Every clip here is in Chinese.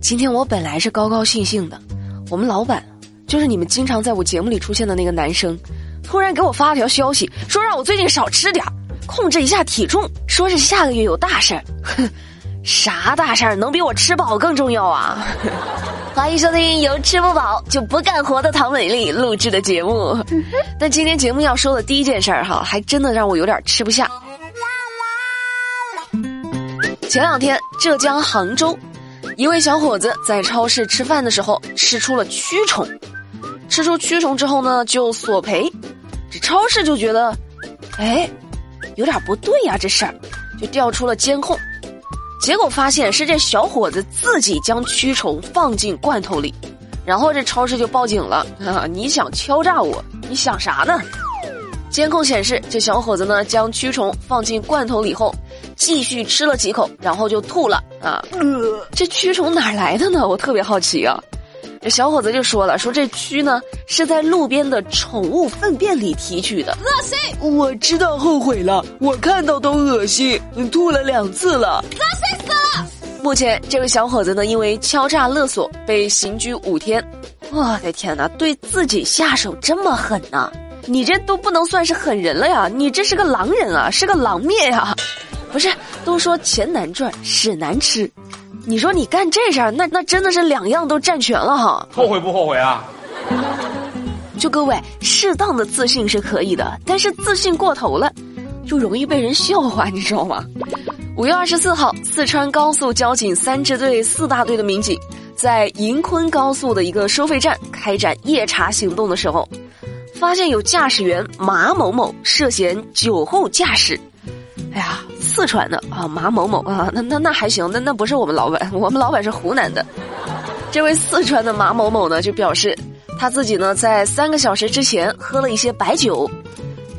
今天我本来是高高兴兴的，我们老板就是你们经常在我节目里出现的那个男生，突然给我发了条消息，说让我最近少吃点儿控制一下体重，说是下个月有大事儿。哼，啥大事儿能比我吃饱更重要啊？欢迎收听由吃不饱就不干活的唐美丽录制的节目。但今天节目要说的第一件事儿哈，还真的让我有点吃不下。前两天，浙江杭州。一位小伙子在超市吃饭的时候吃出了蛆虫，吃出蛆虫之后呢，就索赔，这超市就觉得，哎，有点不对呀，这事儿，就调出了监控，结果发现是这小伙子自己将蛆虫放进罐头里，然后这超市就报警了啊！你想敲诈我？你想啥呢？监控显示，这小伙子呢将蛆虫放进罐头里后。继续吃了几口，然后就吐了啊！这蛆虫哪来的呢？我特别好奇啊！这小伙子就说了，说这蛆呢是在路边的宠物粪便里提取的，恶心！我知道后悔了，我看到都恶心，吐了两次了，恶心死了！目前这位小伙子呢，因为敲诈勒索被刑拘五天。我的天哪，对自己下手这么狠呐！你这都不能算是狠人了呀，你这是个狼人啊，是个狼灭呀！不是，都说钱难赚，屎难吃，你说你干这事儿，那那真的是两样都占全了哈。后悔不后悔啊？就各位，适当的自信是可以的，但是自信过头了，就容易被人笑话，你知道吗？五月二十四号，四川高速交警三支队四大队的民警在银昆高速的一个收费站开展夜查行动的时候，发现有驾驶员马某某涉嫌酒后驾驶。哎呀，四川的啊，马某某啊，那那那还行，那那不是我们老板，我们老板是湖南的。这位四川的马某某呢，就表示他自己呢在三个小时之前喝了一些白酒，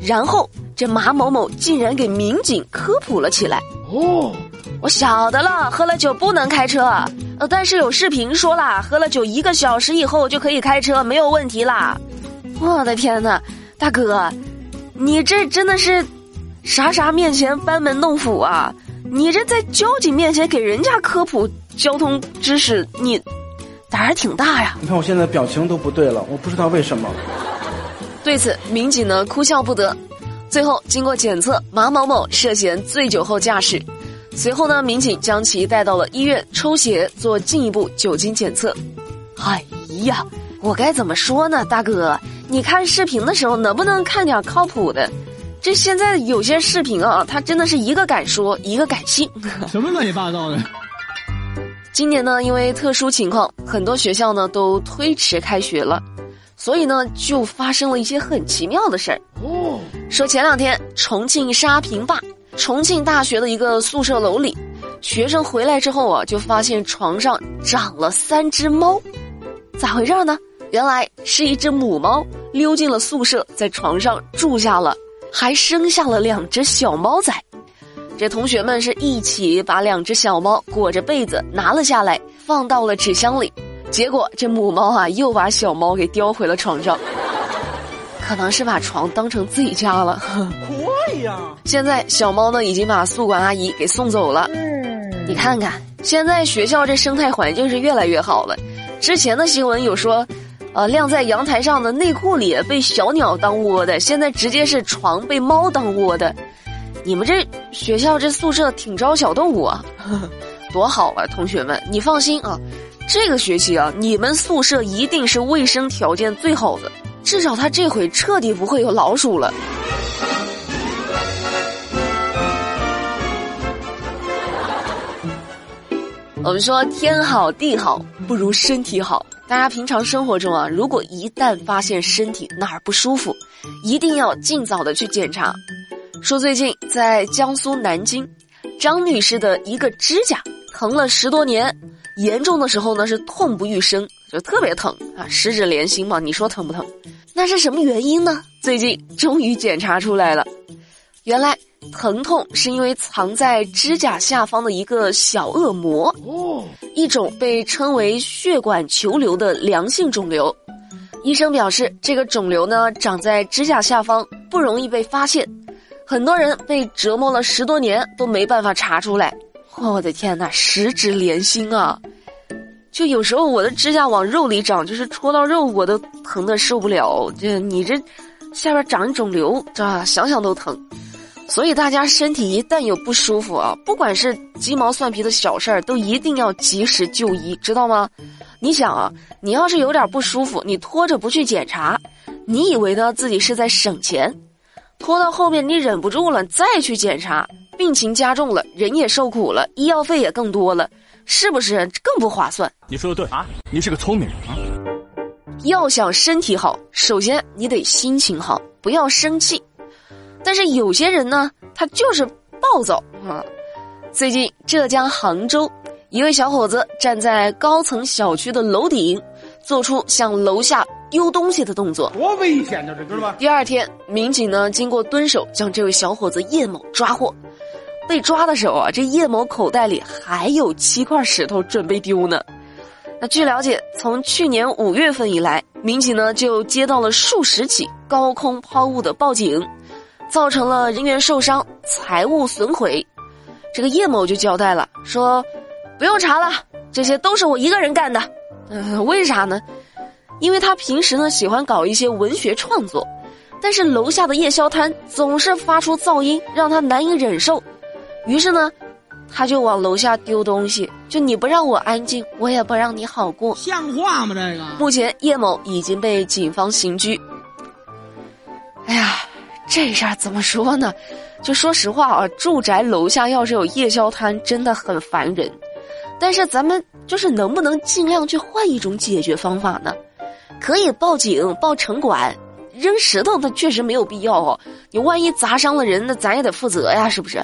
然后这马某某竟然给民警科普了起来。哦，我晓得了，喝了酒不能开车，呃，但是有视频说啦，喝了酒一个小时以后就可以开车，没有问题啦。我的天哪，大哥，你这真的是。啥啥面前班门弄斧啊！你这在交警面前给人家科普交通知识，你胆儿挺大呀！你看我现在表情都不对了，我不知道为什么。对此，民警呢哭笑不得。最后经过检测，马某某涉嫌醉酒后驾驶。随后呢，民警将其带到了医院抽血做进一步酒精检测。哎呀，我该怎么说呢，大哥？你看视频的时候能不能看点靠谱的？这现在有些视频啊，他真的是一个敢说，一个敢信，什么乱七八糟的。今年呢，因为特殊情况，很多学校呢都推迟开学了，所以呢就发生了一些很奇妙的事儿。哦，说前两天重庆沙坪坝重庆大学的一个宿舍楼里，学生回来之后啊，就发现床上长了三只猫，咋回事呢？原来是一只母猫溜进了宿舍，在床上住下了。还生下了两只小猫崽，这同学们是一起把两只小猫裹着被子拿了下来，放到了纸箱里。结果这母猫啊，又把小猫给叼回了床上，可能是把床当成自己家了。快呀！现在小猫呢，已经把宿管阿姨给送走了。嗯你看看，现在学校这生态环境是越来越好了。之前的新闻有说。呃，晾在阳台上的内裤里被小鸟当窝的，现在直接是床被猫当窝的。你们这学校这宿舍挺招小动物啊，多好啊！同学们，你放心啊，这个学期啊，你们宿舍一定是卫生条件最好的，至少他这回彻底不会有老鼠了。我们说天好地好不如身体好。大家平常生活中啊，如果一旦发现身体哪儿不舒服，一定要尽早的去检查。说最近在江苏南京，张女士的一个指甲疼了十多年，严重的时候呢是痛不欲生，就特别疼啊，十指连心嘛，你说疼不疼？那是什么原因呢？最近终于检查出来了，原来。疼痛是因为藏在指甲下方的一个小恶魔，一种被称为血管球瘤的良性肿瘤。医生表示，这个肿瘤呢长在指甲下方，不容易被发现，很多人被折磨了十多年都没办法查出来。我的天哪，十指连心啊！就有时候我的指甲往肉里长，就是戳到肉我都疼得受不了。这你这下边长肿瘤，这想想都疼。所以大家身体一旦有不舒服啊，不管是鸡毛蒜皮的小事儿，都一定要及时就医，知道吗？你想啊，你要是有点不舒服，你拖着不去检查，你以为呢自己是在省钱？拖到后面你忍不住了，再去检查，病情加重了，人也受苦了，医药费也更多了，是不是更不划算？你说的对啊，你是个聪明人啊。要想身体好，首先你得心情好，不要生气。但是有些人呢，他就是暴躁啊。最近浙江杭州，一位小伙子站在高层小区的楼顶，做出向楼下丢东西的动作，多危险呢，这知道吗？第二天，民警呢经过蹲守，将这位小伙子叶某抓获。被抓的时候啊，这叶某口袋里还有七块石头准备丢呢。那据了解，从去年五月份以来，民警呢就接到了数十起高空抛物的报警。造成了人员受伤、财物损毁，这个叶某就交代了，说不用查了，这些都是我一个人干的。嗯，为啥呢？因为他平时呢喜欢搞一些文学创作，但是楼下的夜宵摊总是发出噪音，让他难以忍受，于是呢，他就往楼下丢东西。就你不让我安静，我也不让你好过。像话吗？这个？目前叶某已经被警方刑拘。哎呀。这事儿怎么说呢？就说实话啊，住宅楼下要是有夜宵摊，真的很烦人。但是咱们就是能不能尽量去换一种解决方法呢？可以报警报城管，扔石头那确实没有必要哦。你万一砸伤了人，那咱也得负责呀，是不是？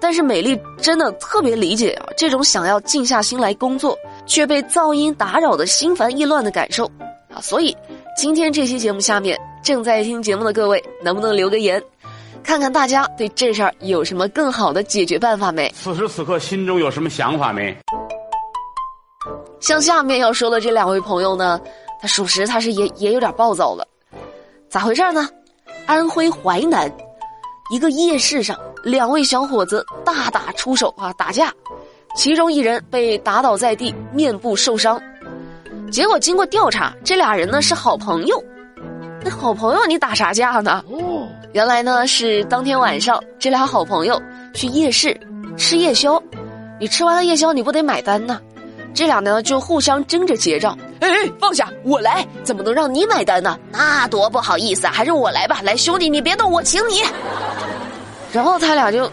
但是美丽真的特别理解啊，这种想要静下心来工作，却被噪音打扰的心烦意乱的感受啊。所以今天这期节目下面。正在听节目的各位，能不能留个言，看看大家对这事儿有什么更好的解决办法没？此时此刻心中有什么想法没？像下面要说的这两位朋友呢，他属实他是也也有点暴躁了，咋回事呢？安徽淮南一个夜市上，两位小伙子大打出手啊，打架，其中一人被打倒在地，面部受伤，结果经过调查，这俩人呢是好朋友。那好朋友，你打啥架呢？哦，原来呢是当天晚上，这俩好朋友去夜市吃夜宵，你吃完了夜宵，你不得买单呢？这俩呢就互相争着结账。哎哎，放下，我来，怎么能让你买单呢？那多不好意思啊，还是我来吧。来，兄弟，你别动，我请你。然后他俩就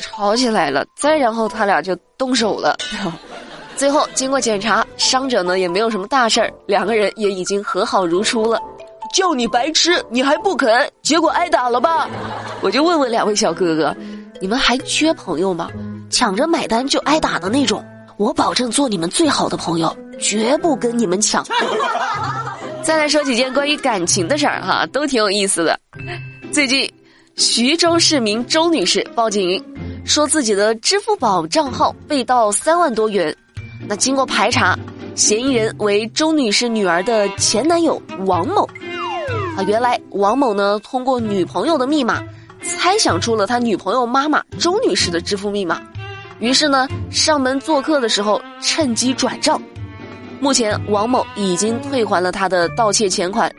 吵起来了，再然后他俩就动手了。最后经过检查，伤者呢也没有什么大事儿，两个人也已经和好如初了。叫你白吃，你还不肯，结果挨打了吧？我就问问两位小哥哥，你们还缺朋友吗？抢着买单就挨打的那种，我保证做你们最好的朋友，绝不跟你们抢。再来说几件关于感情的事儿哈，都挺有意思的。最近，徐州市民周女士报警，说自己的支付宝账号被盗三万多元。那经过排查，嫌疑人为周女士女儿的前男友王某。啊，原来王某呢通过女朋友的密码，猜想出了他女朋友妈妈周女士的支付密码，于是呢上门做客的时候趁机转账。目前王某已经退还了他的盗窃钱款，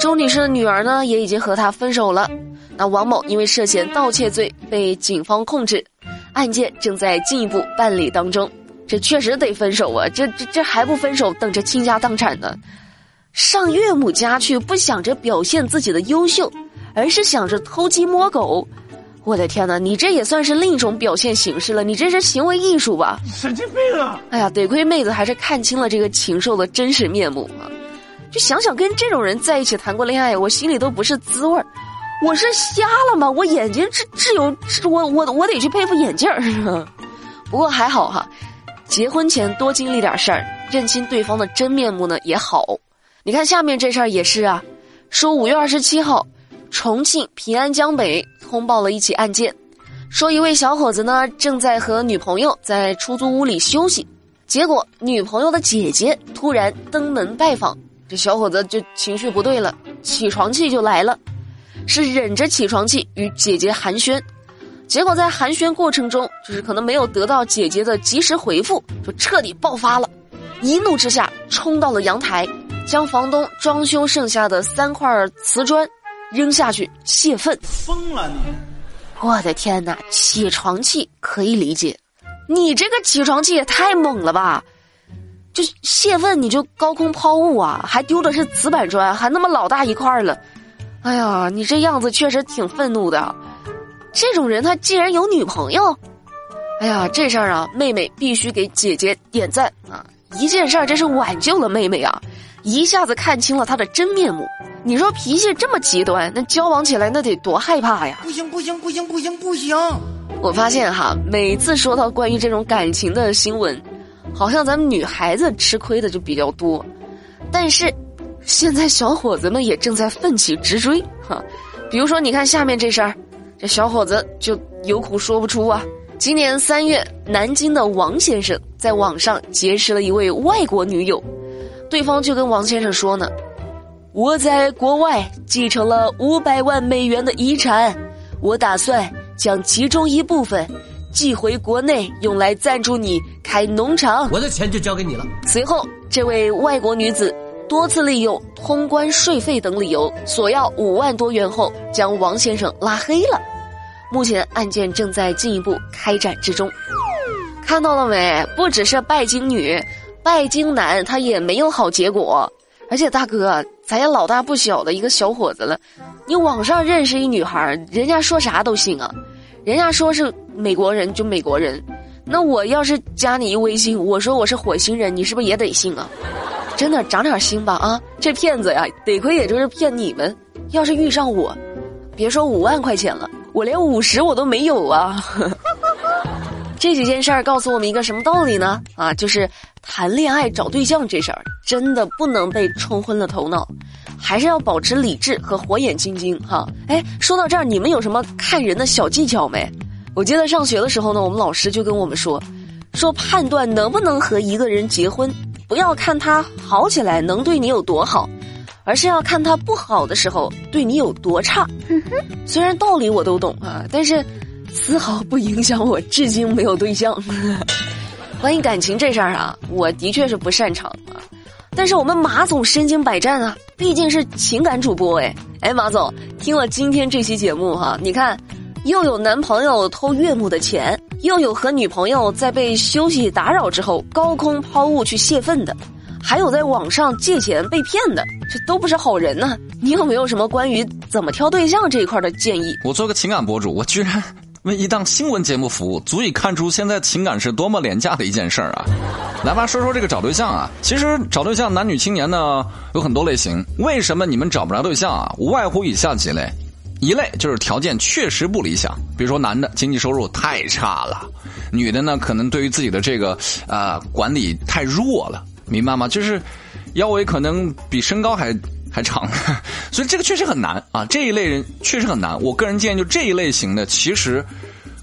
周女士的女儿呢也已经和他分手了。那王某因为涉嫌盗窃罪被警方控制，案件正在进一步办理当中。这确实得分手啊！这这这还不分手，等着倾家荡产呢。上岳母家去，不想着表现自己的优秀，而是想着偷鸡摸狗。我的天哪，你这也算是另一种表现形式了，你这是行为艺术吧？神经病啊！哎呀，得亏妹子还是看清了这个禽兽的真实面目啊！就想想跟这种人在一起谈过恋爱，我心里都不是滋味儿。我是瞎了吗？我眼睛只只有我我我得去配副眼镜儿。不过还好哈，结婚前多经历点事儿，认清对方的真面目呢也好。你看下面这事儿也是啊，说五月二十七号，重庆平安江北通报了一起案件，说一位小伙子呢正在和女朋友在出租屋里休息，结果女朋友的姐姐突然登门拜访，这小伙子就情绪不对了，起床气就来了，是忍着起床气与姐姐寒暄，结果在寒暄过程中，就是可能没有得到姐姐的及时回复，就彻底爆发了。一怒之下冲到了阳台，将房东装修剩下的三块瓷砖扔下去泄愤。疯了你！我的天哪，起床气可以理解，你这个起床气也太猛了吧！就泄愤你就高空抛物啊，还丢的是瓷板砖，还那么老大一块了。哎呀，你这样子确实挺愤怒的。这种人他竟然有女朋友，哎呀，这事儿啊，妹妹必须给姐姐点赞啊！一件事儿，这是挽救了妹妹啊，一下子看清了她的真面目。你说脾气这么极端，那交往起来那得多害怕呀！不行不行不行不行不行！我发现哈，每次说到关于这种感情的新闻，好像咱们女孩子吃亏的就比较多，但是现在小伙子们也正在奋起直追哈。比如说，你看下面这事儿，这小伙子就有苦说不出啊。今年三月，南京的王先生在网上结识了一位外国女友，对方就跟王先生说呢。我在国外继承了五百万美元的遗产，我打算将其中一部分寄回国内，用来赞助你开农场。我的钱就交给你了。随后，这位外国女子多次利用通关税费等理由索要五万多元后，将王先生拉黑了。目前案件正在进一步开展之中。看到了没？不只是拜金女，拜金男他也没有好结果。而且大哥，咱也老大不小的一个小伙子了，你网上认识一女孩，人家说啥都信啊，人家说是美国人就美国人，那我要是加你一微信，我说我是火星人，你是不是也得信啊？真的长点心吧啊！这骗子呀，得亏也就是骗你们，要是遇上我，别说五万块钱了，我连五十我都没有啊。这几件事儿告诉我们一个什么道理呢？啊，就是谈恋爱找对象这事儿真的不能被冲昏了头脑，还是要保持理智和火眼金睛哈。哎，说到这儿，你们有什么看人的小技巧没？我记得上学的时候呢，我们老师就跟我们说，说判断能不能和一个人结婚，不要看他好起来能对你有多好，而是要看他不好的时候对你有多差。虽然道理我都懂啊，但是。丝毫不影响我，至今没有对象。关于感情这事儿啊，我的确是不擅长啊。但是我们马总身经百战啊，毕竟是情感主播哎。哎，马总，听了今天这期节目哈，你看，又有男朋友偷岳母的钱，又有和女朋友在被休息打扰之后高空抛物去泄愤的，还有在网上借钱被骗的，这都不是好人呢。你有没有什么关于怎么挑对象这一块的建议？我做个情感博主，我居然。为一档新闻节目服务，足以看出现在情感是多么廉价的一件事儿啊！来吧，说说这个找对象啊。其实找对象，男女青年呢有很多类型。为什么你们找不着对象啊？无外乎以下几类：一类就是条件确实不理想，比如说男的经济收入太差了，女的呢可能对于自己的这个呃管理太弱了，明白吗？就是腰围可能比身高还。还长，所以这个确实很难啊！这一类人确实很难。我个人建议，就这一类型的，其实，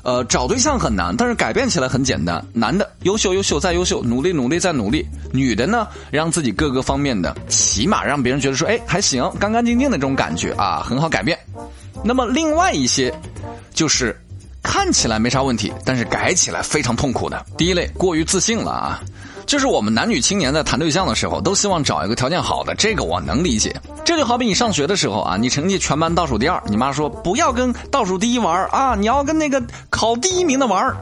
呃，找对象很难，但是改变起来很简单。男的优秀，优秀再优秀，努力，努力再努力；女的呢，让自己各个方面的，起码让别人觉得说，哎，还行，干干净净的这种感觉啊，很好改变。那么另外一些，就是看起来没啥问题，但是改起来非常痛苦的。第一类，过于自信了啊。就是我们男女青年在谈对象的时候，都希望找一个条件好的，这个我能理解。这就好比你上学的时候啊，你成绩全班倒数第二，你妈说不要跟倒数第一玩啊，你要跟那个考第一名的玩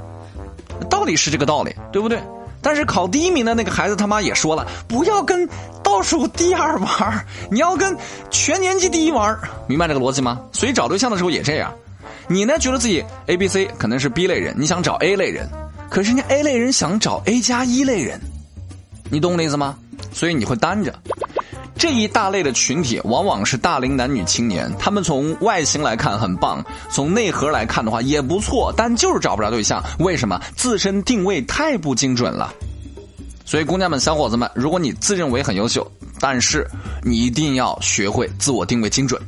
道理是这个道理，对不对？但是考第一名的那个孩子他妈也说了，不要跟倒数第二玩你要跟全年级第一玩明白这个逻辑吗？所以找对象的时候也这样，你呢觉得自己 A、B、C 可能是 B 类人，你想找 A 类人，可是人家 A 类人想找 A 加一类人。你懂我的意思吗？所以你会单着。这一大类的群体往往是大龄男女青年，他们从外形来看很棒，从内核来看的话也不错，但就是找不着对象。为什么？自身定位太不精准了。所以，姑娘们、小伙子们，如果你自认为很优秀，但是你一定要学会自我定位精准，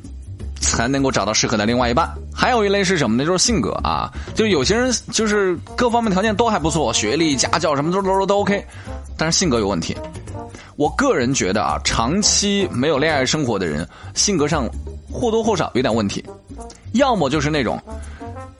才能够找到适合的另外一半。还有一类是什么呢？就是性格啊，就有些人就是各方面条件都还不错，学历、家教什么都都都 OK。但是性格有问题，我个人觉得啊，长期没有恋爱生活的人，性格上或多或少有点问题，要么就是那种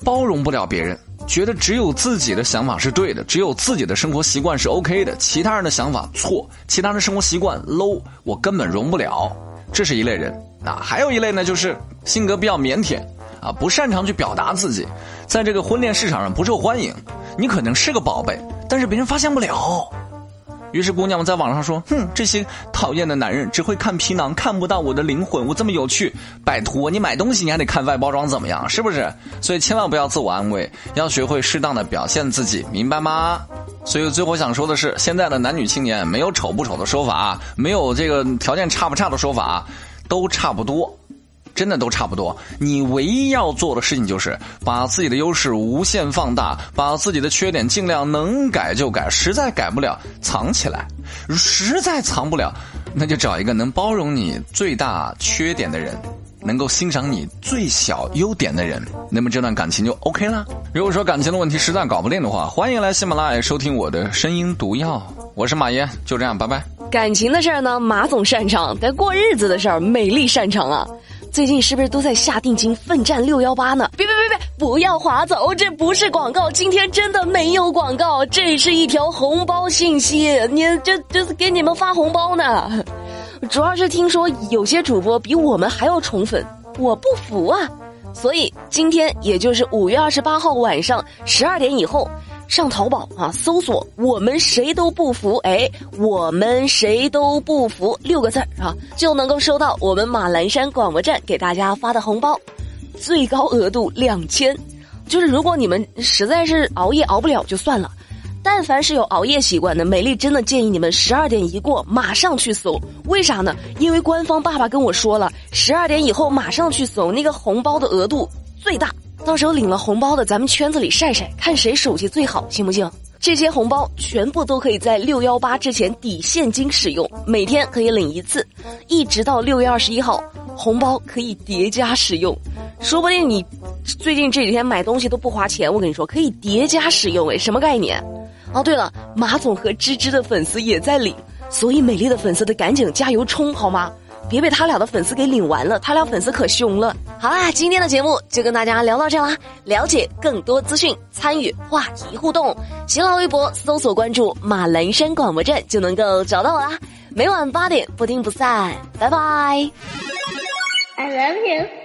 包容不了别人，觉得只有自己的想法是对的，只有自己的生活习惯是 OK 的，其他人的想法错，其他人的生活习惯 low，我根本容不了。这是一类人啊，还有一类呢，就是性格比较腼腆啊，不擅长去表达自己，在这个婚恋市场上不受欢迎。你可能是个宝贝，但是别人发现不了。于是姑娘们在网上说：“哼，这些讨厌的男人只会看皮囊，看不到我的灵魂。我这么有趣，拜托你买东西你还得看外包装怎么样，是不是？所以千万不要自我安慰，要学会适当的表现自己，明白吗？所以最后想说的是，现在的男女青年没有丑不丑的说法，没有这个条件差不差的说法，都差不多。”真的都差不多，你唯一要做的事情就是把自己的优势无限放大，把自己的缺点尽量能改就改，实在改不了藏起来，实在藏不了，那就找一个能包容你最大缺点的人，能够欣赏你最小优点的人，那么这段感情就 OK 了。如果说感情的问题实在搞不定的话，欢迎来喜马拉雅收听我的声音毒药，我是马爷，就这样，拜拜。感情的事儿呢，马总擅长；但过日子的事儿，美丽擅长啊。最近是不是都在下定金奋战六幺八呢？别别别别，不要划走，这不是广告，今天真的没有广告，这是一条红包信息，你这这是给你们发红包呢。主要是听说有些主播比我们还要宠粉，我不服啊！所以今天也就是五月二十八号晚上十二点以后。上淘宝啊，搜索“我们谁都不服”，哎，我们谁都不服六个字儿啊，就能够收到我们马栏山广播站给大家发的红包，最高额度两千。就是如果你们实在是熬夜熬不了就算了，但凡是有熬夜习惯的，美丽真的建议你们十二点一过马上去搜，为啥呢？因为官方爸爸跟我说了，十二点以后马上去搜，那个红包的额度最大。到时候领了红包的，咱们圈子里晒晒，看谁手气最好，行不行？这些红包全部都可以在六幺八之前抵现金使用，每天可以领一次，一直到六月二十一号，红包可以叠加使用。说不定你最近这几天买东西都不花钱，我跟你说可以叠加使用，哎，什么概念？哦，对了，马总和芝芝的粉丝也在领，所以美丽的粉丝得赶紧加油冲，好吗？别被他俩的粉丝给领完了，他俩粉丝可凶了。好啦，今天的节目就跟大家聊到这啦。了解更多资讯，参与话题互动，新浪微博搜索关注马栏山广播站就能够找到我啦。每晚八点不听不散，拜拜。I love you。